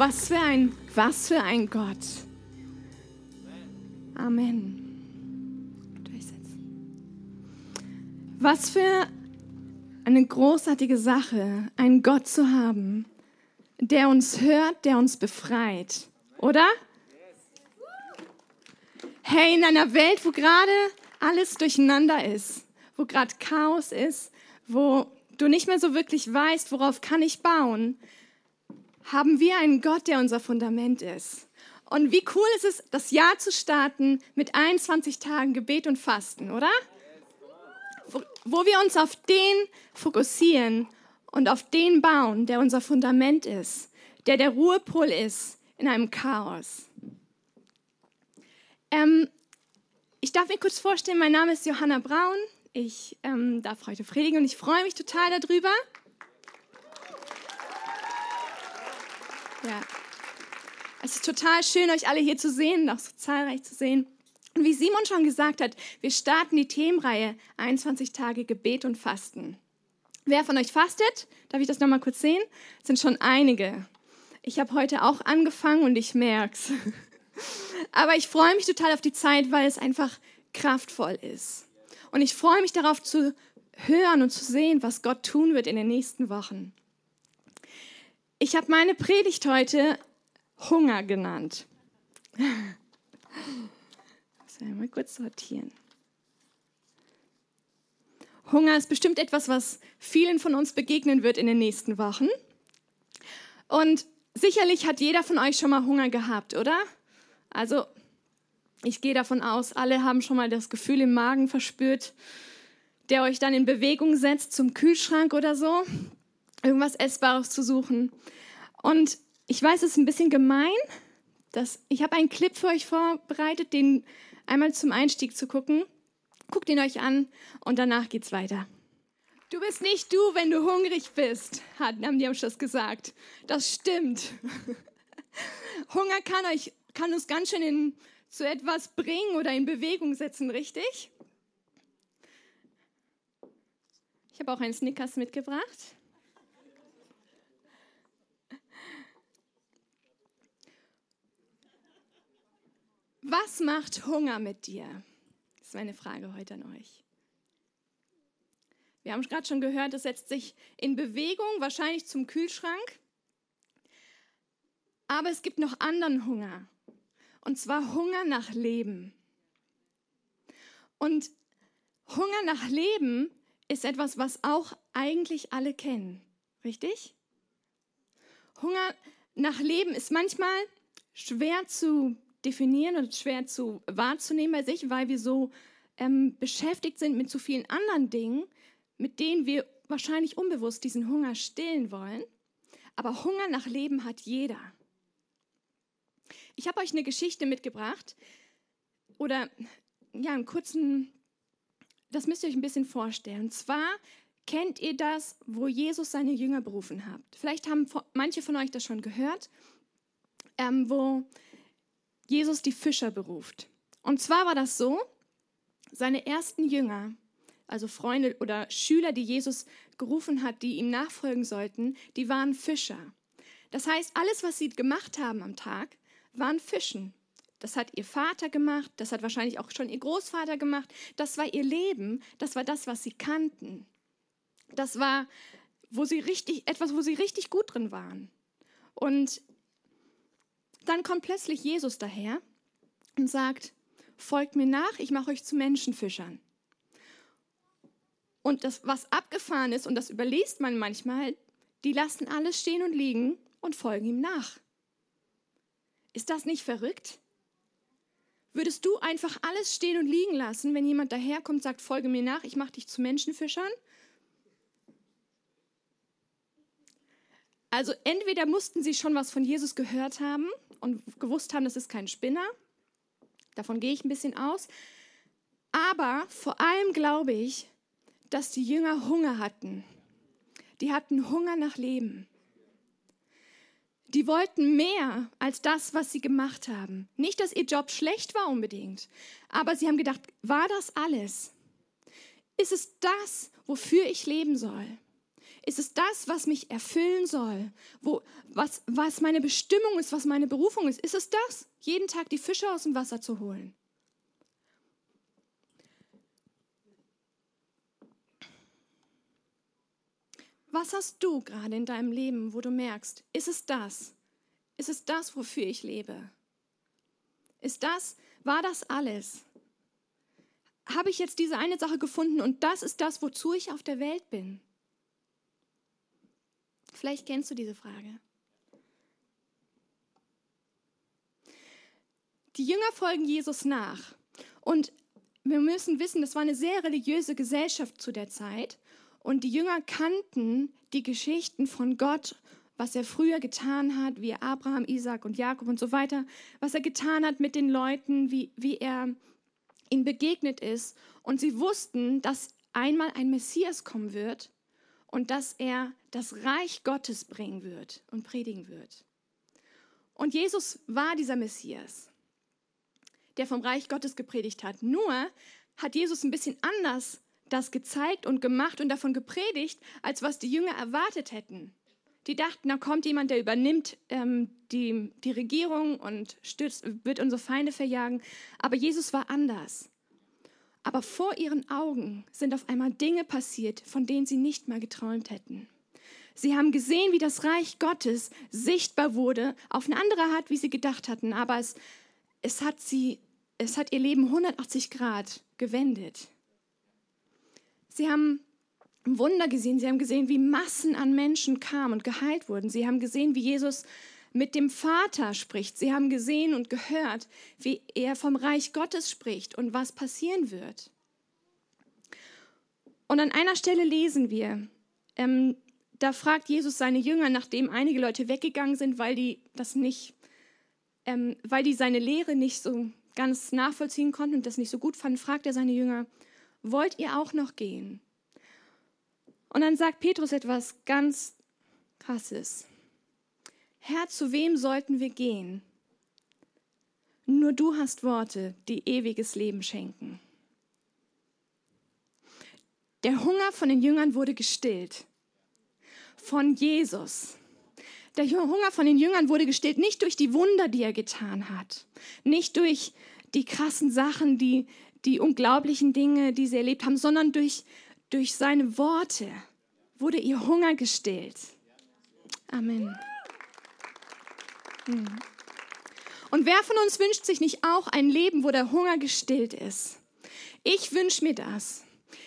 Was für ein, was für ein Gott. Amen. Was für eine großartige Sache, einen Gott zu haben, der uns hört, der uns befreit, oder? Hey, in einer Welt, wo gerade alles durcheinander ist, wo gerade Chaos ist, wo du nicht mehr so wirklich weißt, worauf kann ich bauen, haben wir einen Gott, der unser Fundament ist. Und wie cool ist es, das Jahr zu starten mit 21 Tagen Gebet und Fasten, oder? Wo, wir uns auf den fokussieren und auf den bauen, der unser Fundament ist, der der Ruhepol ist in einem Chaos. Ähm, ich darf mir kurz vorstellen, mein Name ist Johanna Braun. Ich ähm, darf heute predigen und ich freue mich total darüber. Ja. Es ist total schön, euch alle hier zu sehen, auch so zahlreich zu sehen. Und wie Simon schon gesagt hat, wir starten die Themenreihe 21 Tage Gebet und Fasten. Wer von euch fastet? Darf ich das nochmal kurz sehen? Es sind schon einige. Ich habe heute auch angefangen und ich merke es. Aber ich freue mich total auf die Zeit, weil es einfach kraftvoll ist. Und ich freue mich darauf zu hören und zu sehen, was Gott tun wird in den nächsten Wochen. Ich habe meine Predigt heute Hunger genannt. Mal kurz sortieren. Hunger ist bestimmt etwas, was vielen von uns begegnen wird in den nächsten Wochen. Und sicherlich hat jeder von euch schon mal Hunger gehabt, oder? Also, ich gehe davon aus, alle haben schon mal das Gefühl im Magen verspürt, der euch dann in Bewegung setzt zum Kühlschrank oder so, irgendwas Essbares zu suchen. Und ich weiß, es ist ein bisschen gemein, dass ich habe einen Clip für euch vorbereitet, den einmal zum Einstieg zu gucken. Guckt ihn euch an und danach geht's weiter. Du bist nicht du, wenn du hungrig bist, haben die am Schluss gesagt. Das stimmt. Hunger kann, euch, kann uns ganz schön in, zu etwas bringen oder in Bewegung setzen, richtig? Ich habe auch einen Snickers mitgebracht. Was macht Hunger mit dir? Das ist meine Frage heute an euch. Wir haben gerade schon gehört, es setzt sich in Bewegung, wahrscheinlich zum Kühlschrank. Aber es gibt noch anderen Hunger. Und zwar Hunger nach Leben. Und Hunger nach Leben ist etwas, was auch eigentlich alle kennen. Richtig? Hunger nach Leben ist manchmal schwer zu definieren und schwer zu wahrzunehmen bei sich, weil wir so ähm, beschäftigt sind mit so vielen anderen Dingen, mit denen wir wahrscheinlich unbewusst diesen Hunger stillen wollen. Aber Hunger nach Leben hat jeder. Ich habe euch eine Geschichte mitgebracht oder ja, einen kurzen, das müsst ihr euch ein bisschen vorstellen. Und zwar kennt ihr das, wo Jesus seine Jünger berufen hat. Vielleicht haben manche von euch das schon gehört, ähm, wo Jesus die Fischer beruft. Und zwar war das so, seine ersten Jünger, also Freunde oder Schüler, die Jesus gerufen hat, die ihm nachfolgen sollten, die waren Fischer. Das heißt, alles, was sie gemacht haben am Tag, waren Fischen. Das hat ihr Vater gemacht, das hat wahrscheinlich auch schon ihr Großvater gemacht. Das war ihr Leben, das war das, was sie kannten. Das war, wo sie richtig, etwas, wo sie richtig gut drin waren. Und dann kommt plötzlich Jesus daher und sagt, folgt mir nach, ich mache euch zu Menschenfischern. Und das, was abgefahren ist, und das überliest man manchmal, die lassen alles stehen und liegen und folgen ihm nach. Ist das nicht verrückt? Würdest du einfach alles stehen und liegen lassen, wenn jemand daherkommt und sagt, folge mir nach, ich mache dich zu Menschenfischern? Also entweder mussten sie schon was von Jesus gehört haben und gewusst haben, das ist kein Spinner. Davon gehe ich ein bisschen aus. Aber vor allem glaube ich, dass die Jünger Hunger hatten. Die hatten Hunger nach Leben. Die wollten mehr als das, was sie gemacht haben. Nicht, dass ihr Job schlecht war unbedingt, aber sie haben gedacht, war das alles? Ist es das, wofür ich leben soll? Ist es das, was mich erfüllen soll? Wo, was, was meine Bestimmung ist, was meine Berufung ist? Ist es das, jeden Tag die Fische aus dem Wasser zu holen? Was hast du gerade in deinem Leben, wo du merkst, ist es das? Ist es das, wofür ich lebe? Ist das, war das alles? Habe ich jetzt diese eine Sache gefunden und das ist das, wozu ich auf der Welt bin? Vielleicht kennst du diese Frage. Die Jünger folgen Jesus nach und wir müssen wissen, das war eine sehr religiöse Gesellschaft zu der Zeit und die Jünger kannten die Geschichten von Gott, was er früher getan hat, wie Abraham, Isaac und Jakob und so weiter, was er getan hat mit den Leuten, wie, wie er ihnen begegnet ist. Und sie wussten, dass einmal ein Messias kommen wird und dass er das Reich Gottes bringen wird und predigen wird. Und Jesus war dieser Messias, der vom Reich Gottes gepredigt hat. Nur hat Jesus ein bisschen anders das gezeigt und gemacht und davon gepredigt, als was die Jünger erwartet hätten. Die dachten, da kommt jemand, der übernimmt ähm, die, die Regierung und stürzt, wird unsere Feinde verjagen. Aber Jesus war anders. Aber vor ihren Augen sind auf einmal Dinge passiert, von denen sie nicht mal geträumt hätten. Sie haben gesehen, wie das Reich Gottes sichtbar wurde, auf eine andere Art, wie sie gedacht hatten. Aber es, es, hat, sie, es hat ihr Leben 180 Grad gewendet. Sie haben Wunder gesehen. Sie haben gesehen, wie Massen an Menschen kamen und geheilt wurden. Sie haben gesehen, wie Jesus mit dem Vater spricht. Sie haben gesehen und gehört, wie er vom Reich Gottes spricht und was passieren wird. Und an einer Stelle lesen wir, ähm, da fragt Jesus seine Jünger, nachdem einige Leute weggegangen sind, weil die das nicht, ähm, weil die seine Lehre nicht so ganz nachvollziehen konnten und das nicht so gut fanden, fragt er seine Jünger, wollt ihr auch noch gehen? Und dann sagt Petrus etwas ganz Krasses. Herr, zu wem sollten wir gehen? Nur du hast Worte, die ewiges Leben schenken. Der Hunger von den Jüngern wurde gestillt. Von Jesus. Der Hunger von den Jüngern wurde gestillt, nicht durch die Wunder, die er getan hat, nicht durch die krassen Sachen, die, die unglaublichen Dinge, die sie erlebt haben, sondern durch, durch seine Worte wurde ihr Hunger gestillt. Amen. Hm. Und wer von uns wünscht sich nicht auch ein Leben, wo der Hunger gestillt ist? Ich wünsche mir das.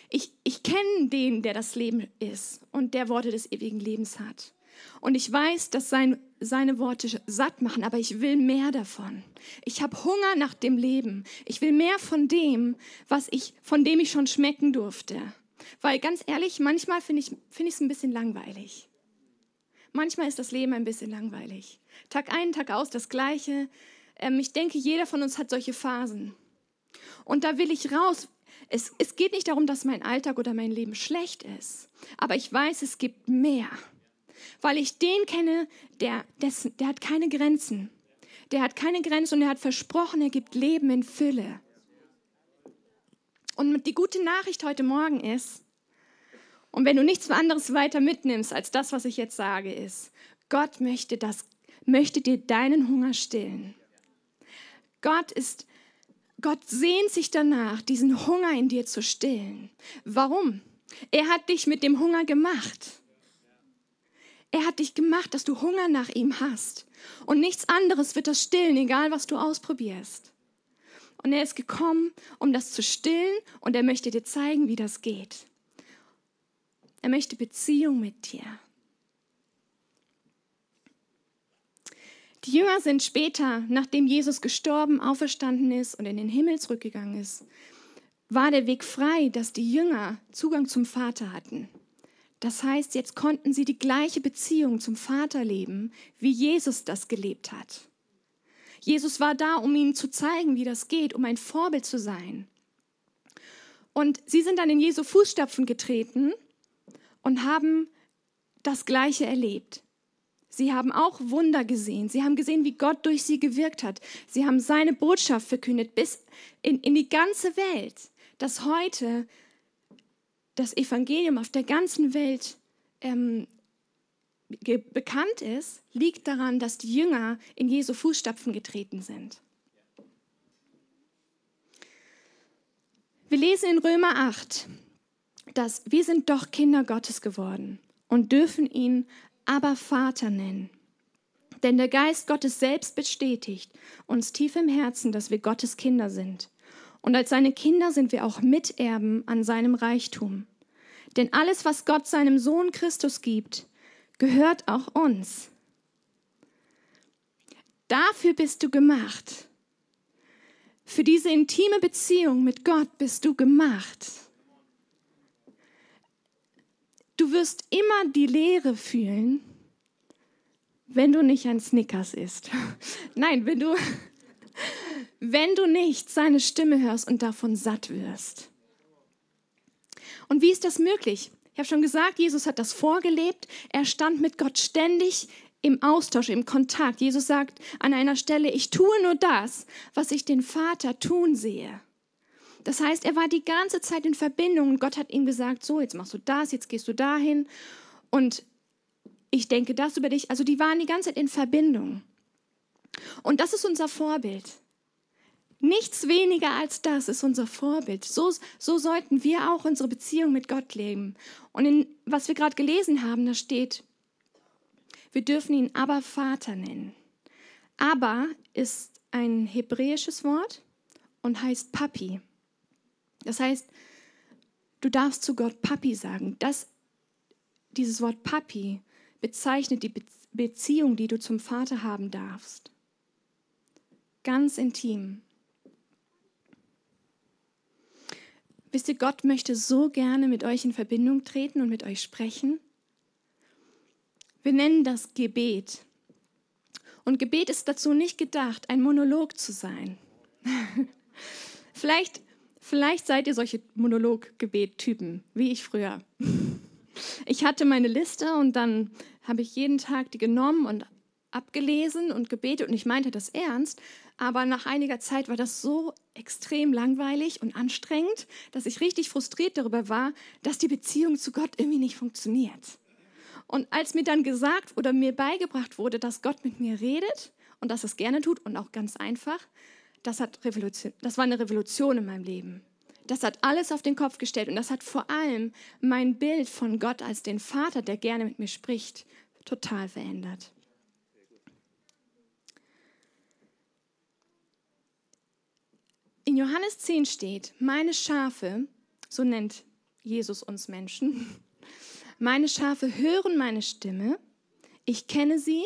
Ich, ich kenne den, der das Leben ist und der Worte des ewigen Lebens hat. Und ich weiß, dass sein, seine Worte satt machen, aber ich will mehr davon. Ich habe Hunger nach dem Leben. Ich will mehr von dem, was ich, von dem ich schon schmecken durfte. Weil ganz ehrlich, manchmal finde ich es find ein bisschen langweilig. Manchmal ist das Leben ein bisschen langweilig. Tag ein, Tag aus das Gleiche. Ähm, ich denke, jeder von uns hat solche Phasen. Und da will ich raus. Es, es geht nicht darum, dass mein Alltag oder mein Leben schlecht ist. Aber ich weiß, es gibt mehr weil ich den kenne, der, dessen, der hat keine Grenzen. Der hat keine Grenzen und er hat versprochen, er gibt Leben in Fülle. Und die gute Nachricht heute Morgen ist, und wenn du nichts anderes weiter mitnimmst als das, was ich jetzt sage, ist, Gott möchte, das, möchte dir deinen Hunger stillen. Gott ist, Gott sehnt sich danach, diesen Hunger in dir zu stillen. Warum? Er hat dich mit dem Hunger gemacht. Er hat dich gemacht, dass du Hunger nach ihm hast. Und nichts anderes wird das stillen, egal was du ausprobierst. Und er ist gekommen, um das zu stillen und er möchte dir zeigen, wie das geht. Er möchte Beziehung mit dir. Die Jünger sind später, nachdem Jesus gestorben, auferstanden ist und in den Himmel zurückgegangen ist, war der Weg frei, dass die Jünger Zugang zum Vater hatten. Das heißt, jetzt konnten sie die gleiche Beziehung zum Vater leben, wie Jesus das gelebt hat. Jesus war da, um ihnen zu zeigen, wie das geht, um ein Vorbild zu sein. Und sie sind dann in Jesu Fußstapfen getreten und haben das Gleiche erlebt. Sie haben auch Wunder gesehen. Sie haben gesehen, wie Gott durch sie gewirkt hat. Sie haben seine Botschaft verkündet bis in, in die ganze Welt, dass heute das Evangelium auf der ganzen Welt ähm, bekannt ist, liegt daran, dass die Jünger in Jesu Fußstapfen getreten sind. Wir lesen in Römer 8, dass wir sind doch Kinder Gottes geworden und dürfen ihn aber Vater nennen. Denn der Geist Gottes selbst bestätigt uns tief im Herzen, dass wir Gottes Kinder sind. Und als seine Kinder sind wir auch Miterben an seinem Reichtum. Denn alles, was Gott seinem Sohn Christus gibt, gehört auch uns. Dafür bist du gemacht. Für diese intime Beziehung mit Gott bist du gemacht. Du wirst immer die Leere fühlen, wenn du nicht ein Snickers isst. Nein, wenn du, wenn du nicht seine Stimme hörst und davon satt wirst. Und wie ist das möglich? Ich habe schon gesagt, Jesus hat das vorgelebt. Er stand mit Gott ständig im Austausch, im Kontakt. Jesus sagt an einer Stelle, ich tue nur das, was ich den Vater tun sehe. Das heißt, er war die ganze Zeit in Verbindung und Gott hat ihm gesagt, so, jetzt machst du das, jetzt gehst du dahin und ich denke das über dich. Also die waren die ganze Zeit in Verbindung. Und das ist unser Vorbild. Nichts weniger als das ist unser Vorbild. So, so sollten wir auch unsere Beziehung mit Gott leben. Und in, was wir gerade gelesen haben, da steht, wir dürfen ihn aber Vater nennen. Aber ist ein hebräisches Wort und heißt Papi. Das heißt, du darfst zu Gott Papi sagen. Das, dieses Wort Papi bezeichnet die Beziehung, die du zum Vater haben darfst. Ganz intim. Wisst ihr, Gott möchte so gerne mit euch in Verbindung treten und mit euch sprechen. Wir nennen das Gebet. Und Gebet ist dazu nicht gedacht, ein Monolog zu sein. vielleicht, vielleicht seid ihr solche Monolog-Gebet-Typen, wie ich früher. Ich hatte meine Liste und dann habe ich jeden Tag die genommen und abgelesen und gebetet und ich meinte das ernst, aber nach einiger Zeit war das so extrem langweilig und anstrengend, dass ich richtig frustriert darüber war, dass die Beziehung zu Gott irgendwie nicht funktioniert. Und als mir dann gesagt oder mir beigebracht wurde, dass Gott mit mir redet und dass es gerne tut und auch ganz einfach, das, hat Revolution, das war eine Revolution in meinem Leben. Das hat alles auf den Kopf gestellt und das hat vor allem mein Bild von Gott als den Vater, der gerne mit mir spricht, total verändert. In Johannes 10 steht, meine Schafe, so nennt Jesus uns Menschen, meine Schafe hören meine Stimme, ich kenne sie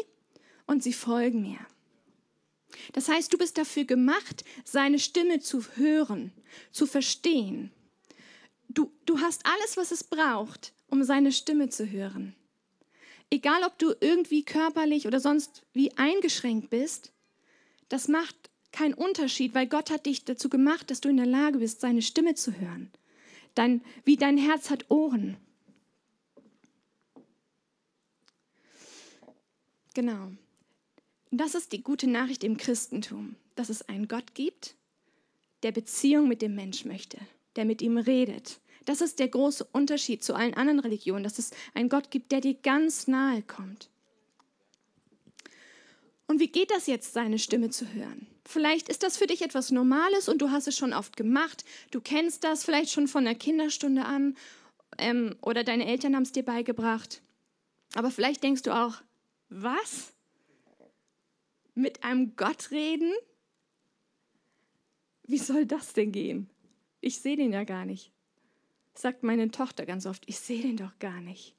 und sie folgen mir. Das heißt, du bist dafür gemacht, seine Stimme zu hören, zu verstehen. Du, du hast alles, was es braucht, um seine Stimme zu hören. Egal, ob du irgendwie körperlich oder sonst wie eingeschränkt bist, das macht kein Unterschied, weil Gott hat dich dazu gemacht, dass du in der Lage bist, seine Stimme zu hören. Dein, wie dein Herz hat Ohren. Genau. Das ist die gute Nachricht im Christentum, dass es einen Gott gibt, der Beziehung mit dem Mensch möchte, der mit ihm redet. Das ist der große Unterschied zu allen anderen Religionen, dass es einen Gott gibt, der dir ganz nahe kommt. Und wie geht das jetzt, seine Stimme zu hören? Vielleicht ist das für dich etwas Normales und du hast es schon oft gemacht. Du kennst das vielleicht schon von der Kinderstunde an ähm, oder deine Eltern haben es dir beigebracht. Aber vielleicht denkst du auch, was? Mit einem Gott reden? Wie soll das denn gehen? Ich sehe den ja gar nicht. Sagt meine Tochter ganz oft, ich sehe den doch gar nicht.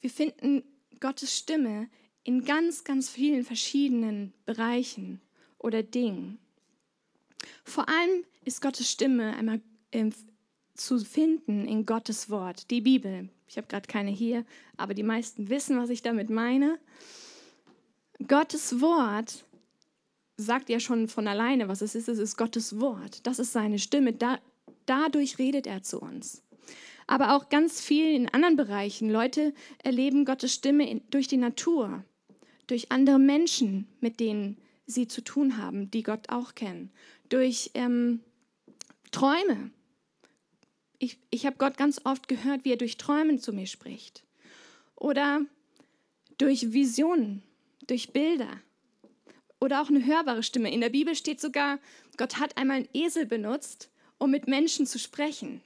Wir finden Gottes Stimme in ganz, ganz vielen verschiedenen Bereichen oder Dingen. Vor allem ist Gottes Stimme einmal äh, zu finden in Gottes Wort, die Bibel. Ich habe gerade keine hier, aber die meisten wissen, was ich damit meine. Gottes Wort sagt ja schon von alleine, was es ist. Es ist Gottes Wort. Das ist seine Stimme. Da, dadurch redet er zu uns aber auch ganz viel in anderen Bereichen. Leute erleben Gottes Stimme in, durch die Natur, durch andere Menschen, mit denen sie zu tun haben, die Gott auch kennen. Durch ähm, Träume. Ich, ich habe Gott ganz oft gehört, wie er durch Träumen zu mir spricht. Oder durch Visionen, durch Bilder. Oder auch eine hörbare Stimme. In der Bibel steht sogar, Gott hat einmal einen Esel benutzt, um mit Menschen zu sprechen.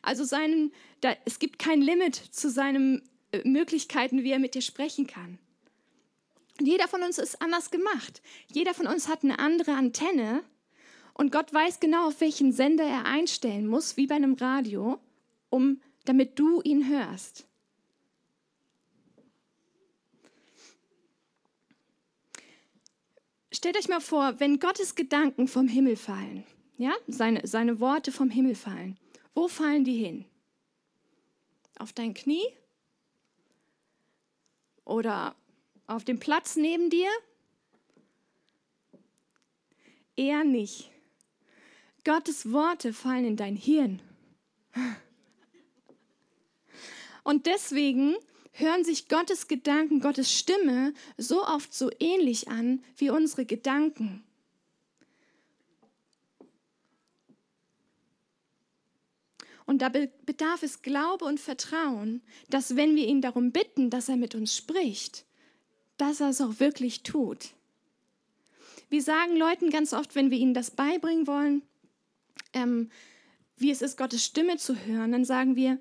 Also seinen, da, es gibt kein Limit zu seinen äh, Möglichkeiten, wie er mit dir sprechen kann. Jeder von uns ist anders gemacht. Jeder von uns hat eine andere Antenne und Gott weiß genau, auf welchen Sender er einstellen muss, wie bei einem Radio, um, damit du ihn hörst. Stellt euch mal vor, wenn Gottes Gedanken vom Himmel fallen, ja, seine, seine Worte vom Himmel fallen, wo fallen die hin? Auf dein Knie? Oder auf dem Platz neben dir? Eher nicht. Gottes Worte fallen in dein Hirn. Und deswegen hören sich Gottes Gedanken, Gottes Stimme so oft so ähnlich an wie unsere Gedanken. Und da bedarf es Glaube und Vertrauen, dass wenn wir ihn darum bitten, dass er mit uns spricht, dass er es auch wirklich tut. Wir sagen Leuten ganz oft, wenn wir ihnen das beibringen wollen, ähm, wie es ist, Gottes Stimme zu hören, dann sagen wir,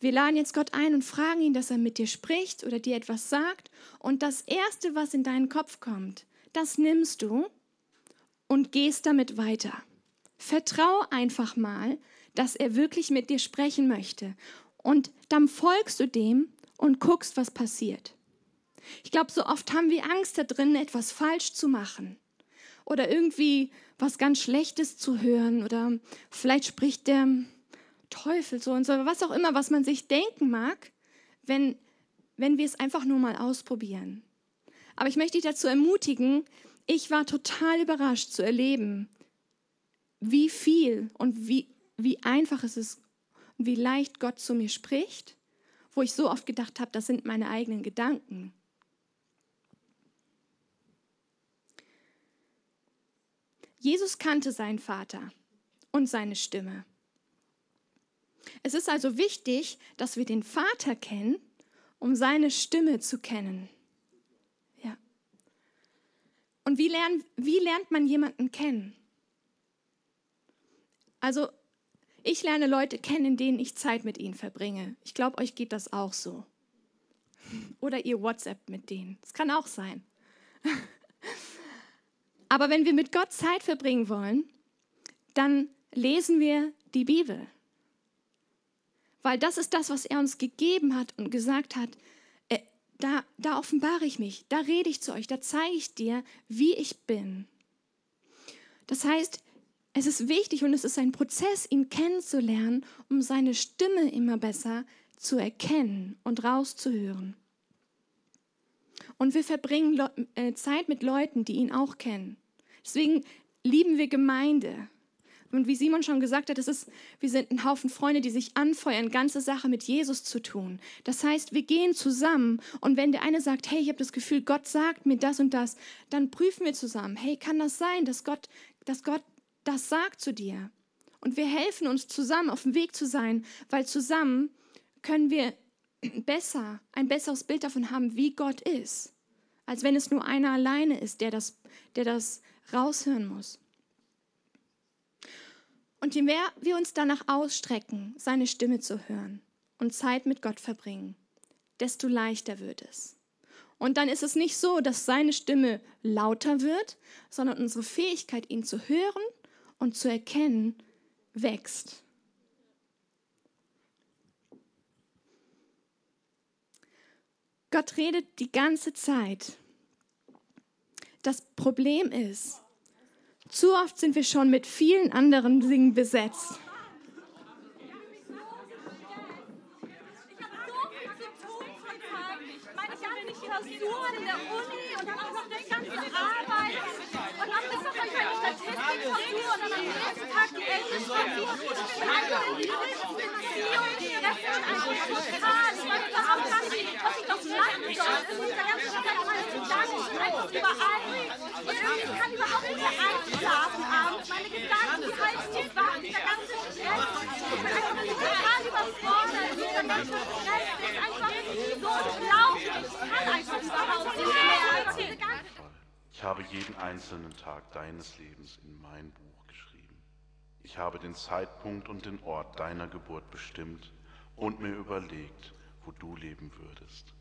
wir laden jetzt Gott ein und fragen ihn, dass er mit dir spricht oder dir etwas sagt. Und das Erste, was in deinen Kopf kommt, das nimmst du und gehst damit weiter. Vertrau einfach mal, dass er wirklich mit dir sprechen möchte. Und dann folgst du dem und guckst, was passiert. Ich glaube, so oft haben wir Angst da drin, etwas falsch zu machen oder irgendwie was ganz Schlechtes zu hören oder vielleicht spricht der Teufel so und so, was auch immer, was man sich denken mag, wenn, wenn wir es einfach nur mal ausprobieren. Aber ich möchte dich dazu ermutigen, ich war total überrascht zu erleben, wie viel und wie, wie einfach es ist und wie leicht Gott zu mir spricht, wo ich so oft gedacht habe, das sind meine eigenen Gedanken. Jesus kannte seinen Vater und seine Stimme. Es ist also wichtig, dass wir den Vater kennen, um seine Stimme zu kennen. Ja. Und wie, lernen, wie lernt man jemanden kennen? Also, ich lerne Leute kennen, in denen ich Zeit mit ihnen verbringe. Ich glaube, euch geht das auch so. Oder ihr WhatsApp mit denen. Das kann auch sein. Aber wenn wir mit Gott Zeit verbringen wollen, dann lesen wir die Bibel. Weil das ist das, was er uns gegeben hat und gesagt hat, äh, da, da offenbare ich mich, da rede ich zu euch, da zeige ich dir, wie ich bin. Das heißt, es ist wichtig und es ist ein Prozess, ihn kennenzulernen, um seine Stimme immer besser zu erkennen und rauszuhören. Und wir verbringen äh, Zeit mit Leuten, die ihn auch kennen. Deswegen lieben wir Gemeinde. Und wie Simon schon gesagt hat, es ist, wir sind ein Haufen Freunde, die sich anfeuern, ganze Sache mit Jesus zu tun. Das heißt, wir gehen zusammen und wenn der eine sagt, hey, ich habe das Gefühl, Gott sagt mir das und das, dann prüfen wir zusammen, hey, kann das sein, dass Gott, dass Gott das sagt zu dir? Und wir helfen uns zusammen auf dem Weg zu sein, weil zusammen können wir besser, ein besseres Bild davon haben, wie Gott ist, als wenn es nur einer alleine ist, der das, der das raushören muss. Und je mehr wir uns danach ausstrecken, seine Stimme zu hören und Zeit mit Gott verbringen, desto leichter wird es. Und dann ist es nicht so, dass seine Stimme lauter wird, sondern unsere Fähigkeit, ihn zu hören und zu erkennen, wächst. Gott redet die ganze Zeit. Das Problem ist, zu oft sind wir schon mit vielen anderen Dingen besetzt. Ich einfach überall. Ich kann überhaupt nicht mehr einschlafen abends. Meine Gedanken, die halten mich wach, der ganze Stress. Ich bin einfach total überfordert. Dieser ganze Stress ist einfach so unglaublich. Ich kann einfach überhaupt nicht mehr. Ich habe jeden einzelnen Tag deines Lebens in mein Buch geschrieben. Ich habe den Zeitpunkt und den Ort deiner Geburt bestimmt und mir überlegt, wo du leben würdest.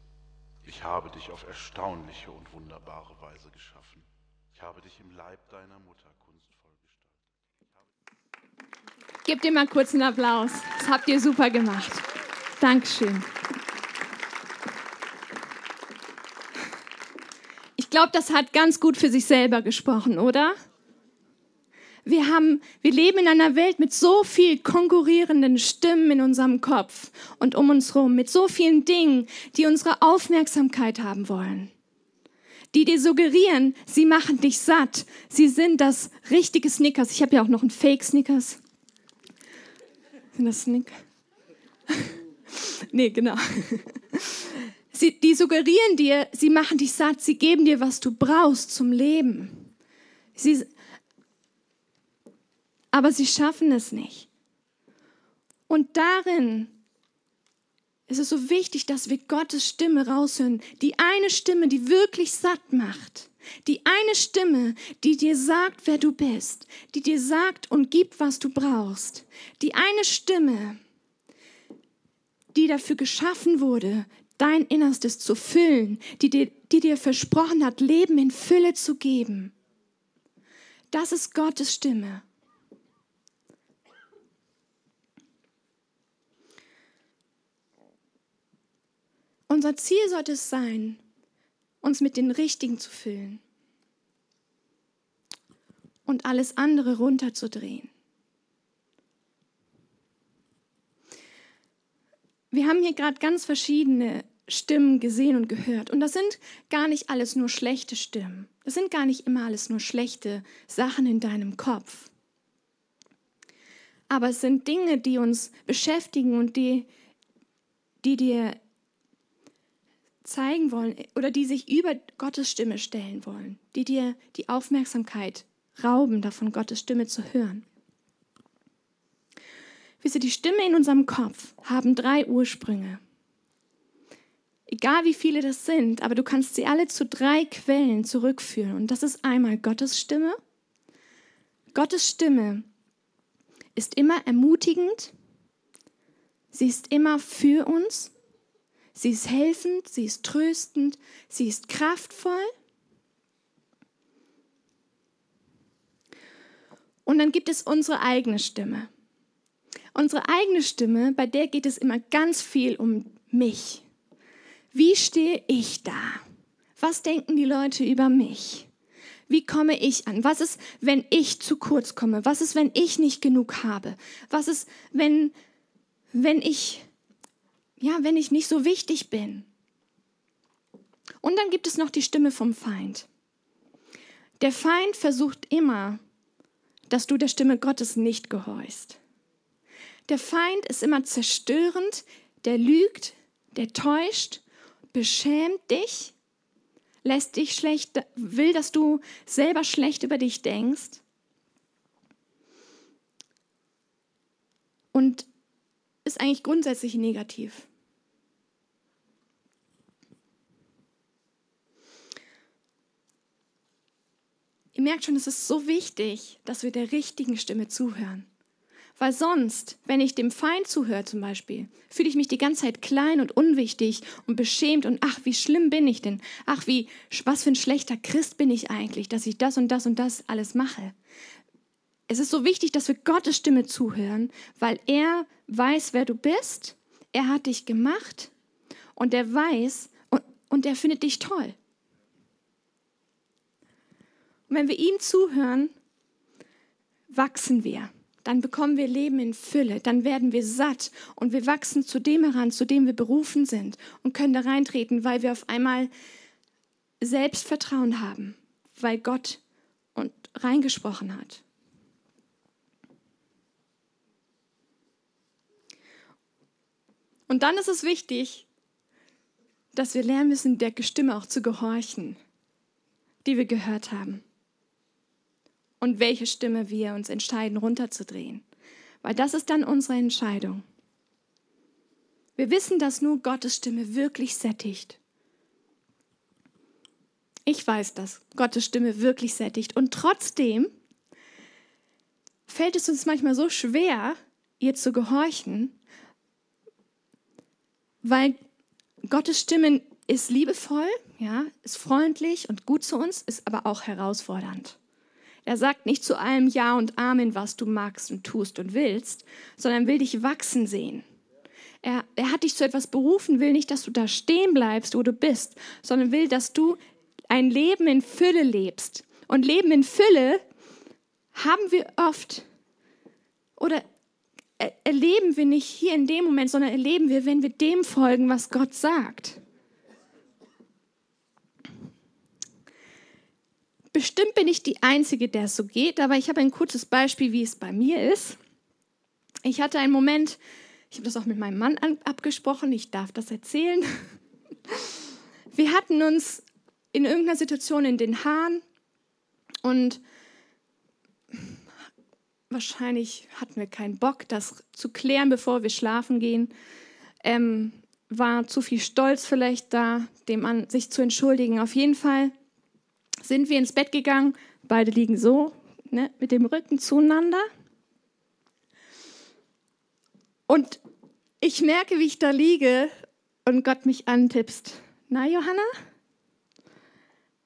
Ich habe dich auf erstaunliche und wunderbare Weise geschaffen. Ich habe dich im Leib deiner Mutter kunstvoll gestaltet. Gebt dir mal kurz einen Applaus. Das habt ihr super gemacht. Dankeschön. Ich glaube, das hat ganz gut für sich selber gesprochen, oder? Wir, haben, wir leben in einer Welt mit so viel konkurrierenden Stimmen in unserem Kopf und um uns herum, mit so vielen Dingen, die unsere Aufmerksamkeit haben wollen. Die dir suggerieren, sie machen dich satt. Sie sind das richtige Snickers. Ich habe ja auch noch einen Fake Snickers. Sind das Snickers? nee, genau. Sie, die suggerieren dir, sie machen dich satt, sie geben dir, was du brauchst zum Leben. Sie, aber sie schaffen es nicht. Und darin ist es so wichtig, dass wir Gottes Stimme raushören. Die eine Stimme, die wirklich satt macht. Die eine Stimme, die dir sagt, wer du bist. Die dir sagt und gibt, was du brauchst. Die eine Stimme, die dafür geschaffen wurde, dein Innerstes zu füllen. Die dir, die dir versprochen hat, Leben in Fülle zu geben. Das ist Gottes Stimme. Unser Ziel sollte es sein, uns mit den Richtigen zu füllen und alles andere runterzudrehen. Wir haben hier gerade ganz verschiedene Stimmen gesehen und gehört. Und das sind gar nicht alles nur schlechte Stimmen. Das sind gar nicht immer alles nur schlechte Sachen in deinem Kopf. Aber es sind Dinge, die uns beschäftigen und die, die dir zeigen wollen oder die sich über Gottes Stimme stellen wollen, die dir die Aufmerksamkeit rauben, davon Gottes Stimme zu hören. Wisse, die Stimme in unserem Kopf haben drei Ursprünge. Egal wie viele das sind, aber du kannst sie alle zu drei Quellen zurückführen. Und das ist einmal Gottes Stimme. Gottes Stimme ist immer ermutigend. Sie ist immer für uns Sie ist helfend, sie ist tröstend, sie ist kraftvoll. Und dann gibt es unsere eigene Stimme. Unsere eigene Stimme, bei der geht es immer ganz viel um mich. Wie stehe ich da? Was denken die Leute über mich? Wie komme ich an? Was ist, wenn ich zu kurz komme? Was ist, wenn ich nicht genug habe? Was ist, wenn, wenn ich ja, wenn ich nicht so wichtig bin. Und dann gibt es noch die Stimme vom Feind. Der Feind versucht immer, dass du der Stimme Gottes nicht gehorchst. Der Feind ist immer zerstörend, der lügt, der täuscht, beschämt dich, lässt dich schlecht, will, dass du selber schlecht über dich denkst. Und ist eigentlich grundsätzlich negativ. Ihr merkt schon, es ist so wichtig, dass wir der richtigen Stimme zuhören. Weil sonst, wenn ich dem Feind zuhöre zum Beispiel, fühle ich mich die ganze Zeit klein und unwichtig und beschämt und ach, wie schlimm bin ich denn? Ach, wie, was für ein schlechter Christ bin ich eigentlich, dass ich das und das und das alles mache. Es ist so wichtig, dass wir Gottes Stimme zuhören, weil er weiß, wer du bist, er hat dich gemacht und er weiß und, und er findet dich toll. Und wenn wir ihm zuhören, wachsen wir. Dann bekommen wir Leben in Fülle. Dann werden wir satt und wir wachsen zu dem heran, zu dem wir berufen sind und können da reintreten, weil wir auf einmal Selbstvertrauen haben, weil Gott und reingesprochen hat. Und dann ist es wichtig, dass wir lernen müssen, der Stimme auch zu gehorchen, die wir gehört haben und welche Stimme wir uns entscheiden runterzudrehen. Weil das ist dann unsere Entscheidung. Wir wissen, dass nur Gottes Stimme wirklich sättigt. Ich weiß dass Gottes Stimme wirklich sättigt. Und trotzdem fällt es uns manchmal so schwer, ihr zu gehorchen, weil Gottes Stimme ist liebevoll, ja, ist freundlich und gut zu uns, ist aber auch herausfordernd. Er sagt nicht zu allem Ja und Amen, was du magst und tust und willst, sondern will dich wachsen sehen. Er, er hat dich zu etwas berufen, will nicht, dass du da stehen bleibst, wo du bist, sondern will, dass du ein Leben in Fülle lebst. Und Leben in Fülle haben wir oft oder erleben wir nicht hier in dem Moment, sondern erleben wir, wenn wir dem folgen, was Gott sagt. Bestimmt bin ich die Einzige, der es so geht, aber ich habe ein kurzes Beispiel, wie es bei mir ist. Ich hatte einen Moment, ich habe das auch mit meinem Mann abgesprochen, ich darf das erzählen. Wir hatten uns in irgendeiner Situation in den Haaren und wahrscheinlich hatten wir keinen Bock, das zu klären, bevor wir schlafen gehen. Ähm, war zu viel Stolz vielleicht da, dem an sich zu entschuldigen. Auf jeden Fall sind wir ins Bett gegangen. Beide liegen so, ne, mit dem Rücken zueinander. Und ich merke, wie ich da liege und Gott mich antippst. Na, Johanna,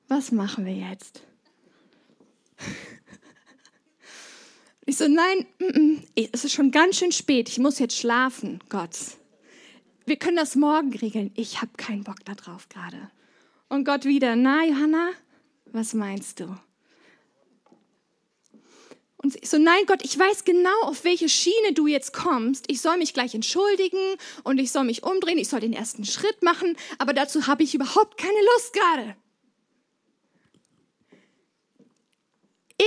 was machen wir jetzt? Ich so, nein, mm, mm, es ist schon ganz schön spät. Ich muss jetzt schlafen, Gott. Wir können das morgen regeln. Ich habe keinen Bock darauf gerade. Und Gott wieder, na, Johanna, was meinst du? Und ich so, nein, Gott, ich weiß genau, auf welche Schiene du jetzt kommst. Ich soll mich gleich entschuldigen und ich soll mich umdrehen, ich soll den ersten Schritt machen, aber dazu habe ich überhaupt keine Lust gerade.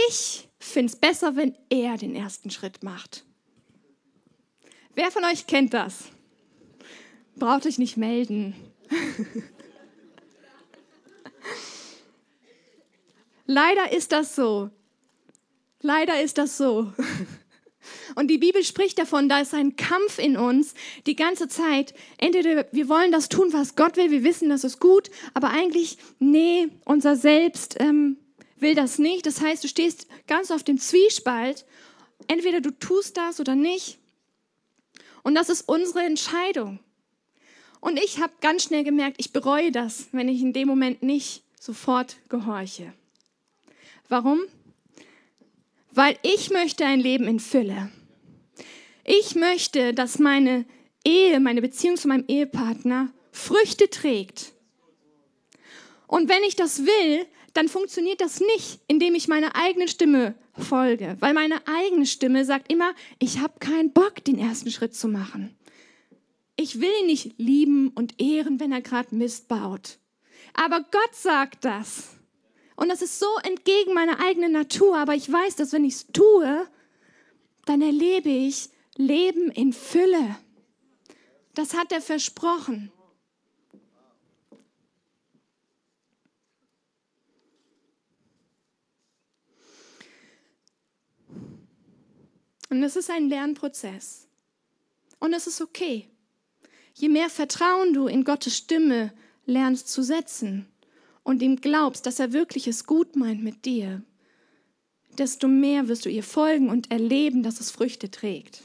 Ich finde es besser, wenn er den ersten Schritt macht. Wer von euch kennt das? Braucht euch nicht melden. Leider ist das so. Leider ist das so. Und die Bibel spricht davon, da ist ein Kampf in uns die ganze Zeit. Entweder wir wollen das tun, was Gott will, wir wissen, das ist gut, aber eigentlich, nee, unser Selbst ähm, will das nicht. Das heißt, du stehst ganz auf dem Zwiespalt. Entweder du tust das oder nicht. Und das ist unsere Entscheidung. Und ich habe ganz schnell gemerkt, ich bereue das, wenn ich in dem Moment nicht sofort gehorche. Warum? Weil ich möchte ein Leben in Fülle. Ich möchte, dass meine Ehe, meine Beziehung zu meinem Ehepartner Früchte trägt. Und wenn ich das will, dann funktioniert das nicht, indem ich meiner eigenen Stimme folge, weil meine eigene Stimme sagt immer, ich habe keinen Bock, den ersten Schritt zu machen. Ich will ihn nicht lieben und ehren, wenn er gerade Mist baut. Aber Gott sagt das. Und das ist so entgegen meiner eigenen Natur, aber ich weiß, dass wenn ich es tue, dann erlebe ich Leben in Fülle. Das hat er versprochen. Und es ist ein Lernprozess. Und es ist okay. Je mehr Vertrauen du in Gottes Stimme lernst zu setzen und ihm glaubst, dass er wirklich es gut meint mit dir, desto mehr wirst du ihr folgen und erleben, dass es Früchte trägt.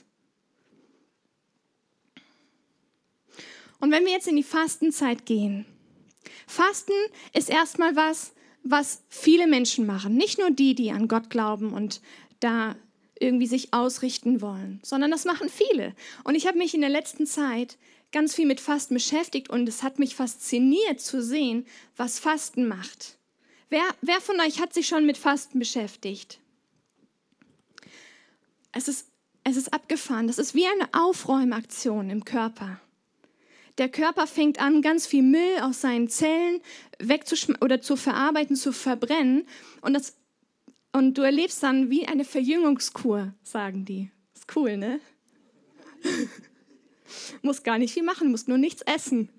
Und wenn wir jetzt in die Fastenzeit gehen, Fasten ist erstmal was, was viele Menschen machen, nicht nur die, die an Gott glauben und da irgendwie sich ausrichten wollen, sondern das machen viele. Und ich habe mich in der letzten Zeit ganz viel mit Fasten beschäftigt und es hat mich fasziniert zu sehen, was Fasten macht. Wer, wer von euch hat sich schon mit Fasten beschäftigt? Es ist, es ist abgefahren. Das ist wie eine Aufräumaktion im Körper. Der Körper fängt an, ganz viel Müll aus seinen Zellen wegzuschmeißen oder zu verarbeiten, zu verbrennen. Und das und du erlebst dann wie eine Verjüngungskur, sagen die. Ist cool, ne? musst gar nicht viel machen, musst nur nichts essen.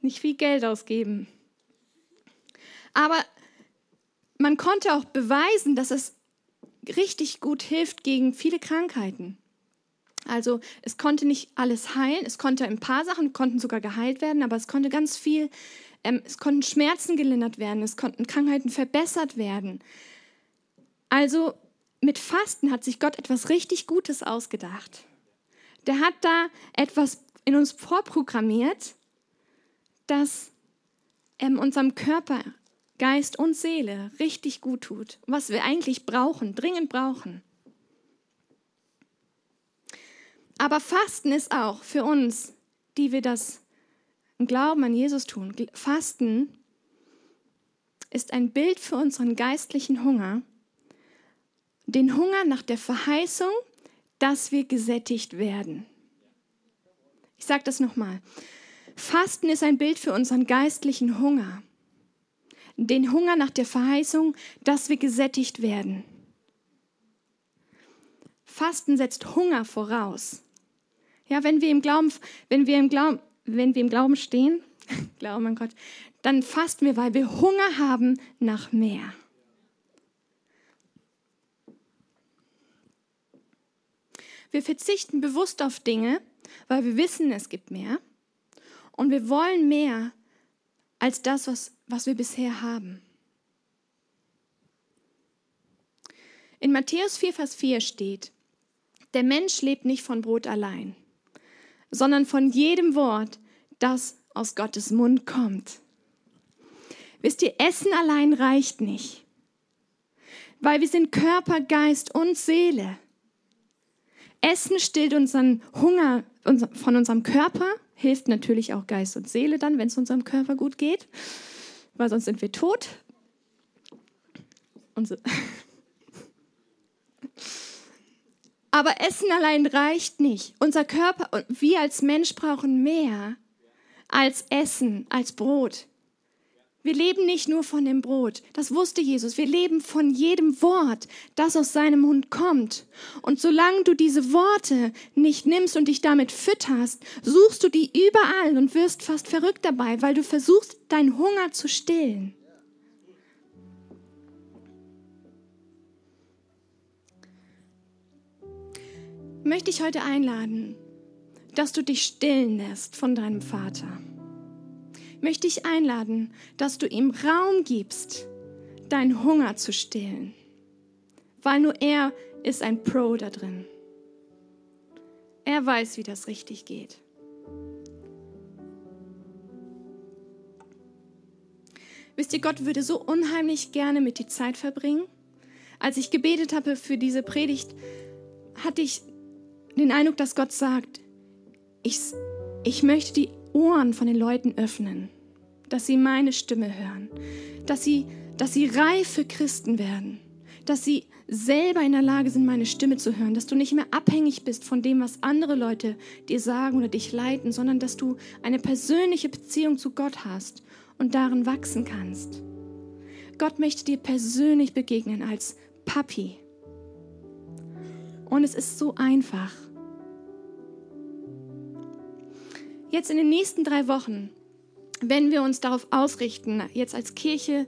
Nicht viel Geld ausgeben. Aber man konnte auch beweisen, dass es richtig gut hilft gegen viele Krankheiten. Also es konnte nicht alles heilen, es konnte ein paar Sachen konnten sogar geheilt werden, aber es konnte ganz viel, ähm, es konnten Schmerzen gelindert werden, es konnten Krankheiten verbessert werden. Also mit Fasten hat sich Gott etwas richtig Gutes ausgedacht. Der hat da etwas in uns vorprogrammiert, das ähm, unserem Körper, Geist und Seele richtig gut tut, was wir eigentlich brauchen, dringend brauchen. Aber Fasten ist auch für uns, die wir das im Glauben an Jesus tun. Fasten ist ein Bild für unseren geistlichen Hunger, den Hunger nach der Verheißung, dass wir gesättigt werden. Ich sage das nochmal. Fasten ist ein Bild für unseren geistlichen Hunger, den Hunger nach der Verheißung, dass wir gesättigt werden. Fasten setzt Hunger voraus. Ja, wenn wir im Glauben, wenn wir im Glauben, wenn wir im Glauben stehen, Glauben an Gott, dann fasten wir, weil wir Hunger haben nach mehr. Wir verzichten bewusst auf Dinge, weil wir wissen, es gibt mehr. Und wir wollen mehr als das, was, was wir bisher haben. In Matthäus 4, Vers 4 steht, der Mensch lebt nicht von Brot allein, sondern von jedem Wort, das aus Gottes Mund kommt. Wisst ihr, Essen allein reicht nicht, weil wir sind Körper, Geist und Seele. Essen stillt unseren Hunger von unserem Körper, hilft natürlich auch Geist und Seele dann, wenn es unserem Körper gut geht, weil sonst sind wir tot. Aber Essen allein reicht nicht. Unser Körper und wir als Mensch brauchen mehr als Essen, als Brot. Wir leben nicht nur von dem Brot, das wusste Jesus. Wir leben von jedem Wort, das aus seinem Mund kommt. Und solange du diese Worte nicht nimmst und dich damit fütterst, suchst du die überall und wirst fast verrückt dabei, weil du versuchst, deinen Hunger zu stillen. möchte ich heute einladen, dass du dich stillen lässt von deinem Vater. Möchte ich einladen, dass du ihm Raum gibst, deinen Hunger zu stillen, weil nur er ist ein Pro da drin. Er weiß, wie das richtig geht. Wisst ihr, Gott würde so unheimlich gerne mit dir Zeit verbringen. Als ich gebetet habe für diese Predigt, hatte ich den Eindruck, dass Gott sagt, ich, ich möchte die Ohren von den Leuten öffnen, dass sie meine Stimme hören, dass sie, dass sie reife Christen werden, dass sie selber in der Lage sind, meine Stimme zu hören, dass du nicht mehr abhängig bist von dem, was andere Leute dir sagen oder dich leiten, sondern dass du eine persönliche Beziehung zu Gott hast und darin wachsen kannst. Gott möchte dir persönlich begegnen als Papi. Und es ist so einfach. Jetzt in den nächsten drei Wochen, wenn wir uns darauf ausrichten, jetzt als Kirche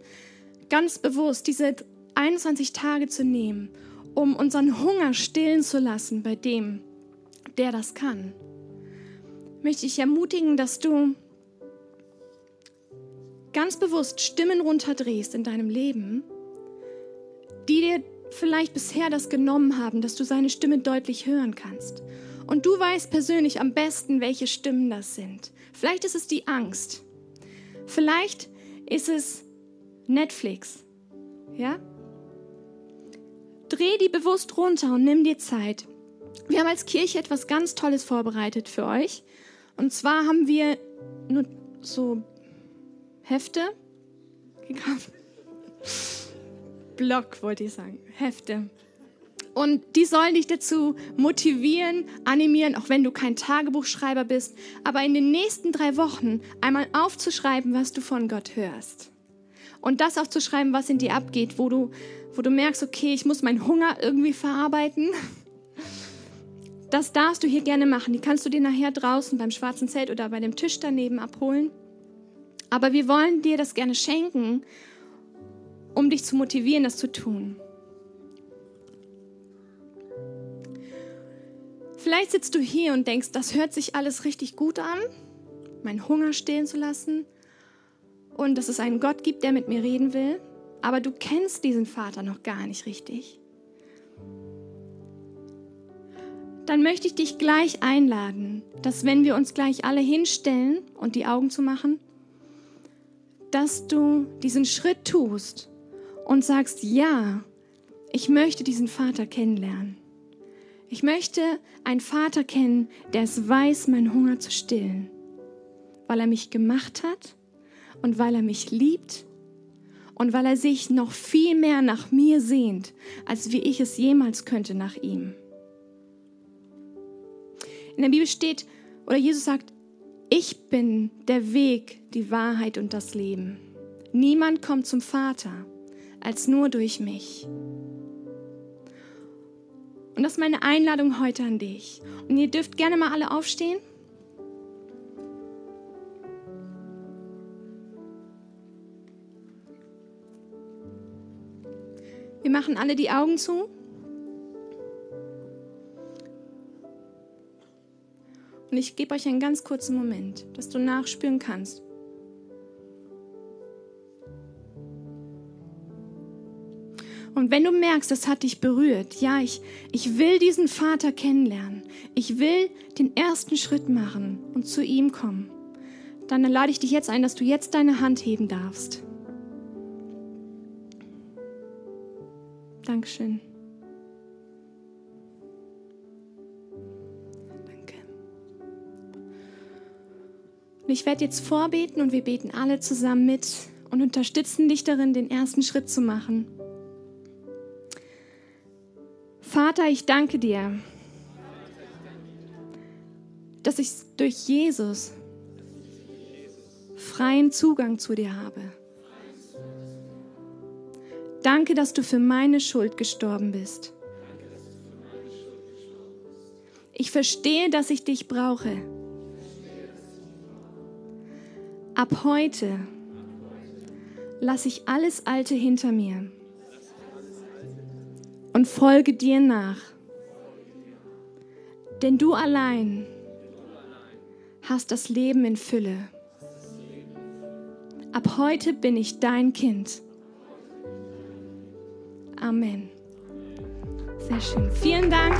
ganz bewusst diese 21 Tage zu nehmen, um unseren Hunger stillen zu lassen bei dem, der das kann, möchte ich ermutigen, dass du ganz bewusst Stimmen runterdrehst in deinem Leben, die dir vielleicht bisher das genommen haben, dass du seine Stimme deutlich hören kannst. Und du weißt persönlich am besten, welche Stimmen das sind. Vielleicht ist es die Angst. Vielleicht ist es Netflix. Ja? Dreh die bewusst runter und nimm dir Zeit. Wir haben als Kirche etwas ganz Tolles vorbereitet für euch. Und zwar haben wir nur so Hefte gekauft. Block wollte ich sagen. Hefte. Und die sollen dich dazu motivieren, animieren, auch wenn du kein Tagebuchschreiber bist, aber in den nächsten drei Wochen einmal aufzuschreiben, was du von Gott hörst. Und das aufzuschreiben, was in dir abgeht, wo du, wo du merkst, okay, ich muss meinen Hunger irgendwie verarbeiten. Das darfst du hier gerne machen. Die kannst du dir nachher draußen beim schwarzen Zelt oder bei dem Tisch daneben abholen. Aber wir wollen dir das gerne schenken, um dich zu motivieren, das zu tun. Vielleicht sitzt du hier und denkst, das hört sich alles richtig gut an, meinen Hunger stillen zu lassen und dass es einen Gott gibt, der mit mir reden will, aber du kennst diesen Vater noch gar nicht richtig. Dann möchte ich dich gleich einladen, dass wenn wir uns gleich alle hinstellen und die Augen zu machen, dass du diesen Schritt tust und sagst, ja, ich möchte diesen Vater kennenlernen. Ich möchte einen Vater kennen, der es weiß, meinen Hunger zu stillen, weil er mich gemacht hat und weil er mich liebt und weil er sich noch viel mehr nach mir sehnt, als wie ich es jemals könnte nach ihm. In der Bibel steht, oder Jesus sagt, ich bin der Weg, die Wahrheit und das Leben. Niemand kommt zum Vater als nur durch mich. Und das ist meine Einladung heute an dich. Und ihr dürft gerne mal alle aufstehen. Wir machen alle die Augen zu. Und ich gebe euch einen ganz kurzen Moment, dass du nachspüren kannst. Und wenn du merkst, das hat dich berührt, ja, ich, ich will diesen Vater kennenlernen, ich will den ersten Schritt machen und zu ihm kommen, dann lade ich dich jetzt ein, dass du jetzt deine Hand heben darfst. Dankeschön. Danke. Und ich werde jetzt vorbeten und wir beten alle zusammen mit und unterstützen dich darin, den ersten Schritt zu machen. Vater, ich danke dir, dass ich durch Jesus freien Zugang zu dir habe. Danke, dass du für meine Schuld gestorben bist. Ich verstehe, dass ich dich brauche. Ab heute lasse ich alles Alte hinter mir und folge dir nach. Denn du allein hast das Leben in Fülle. Ab heute bin ich dein Kind. Amen. Sehr schön. Vielen Dank.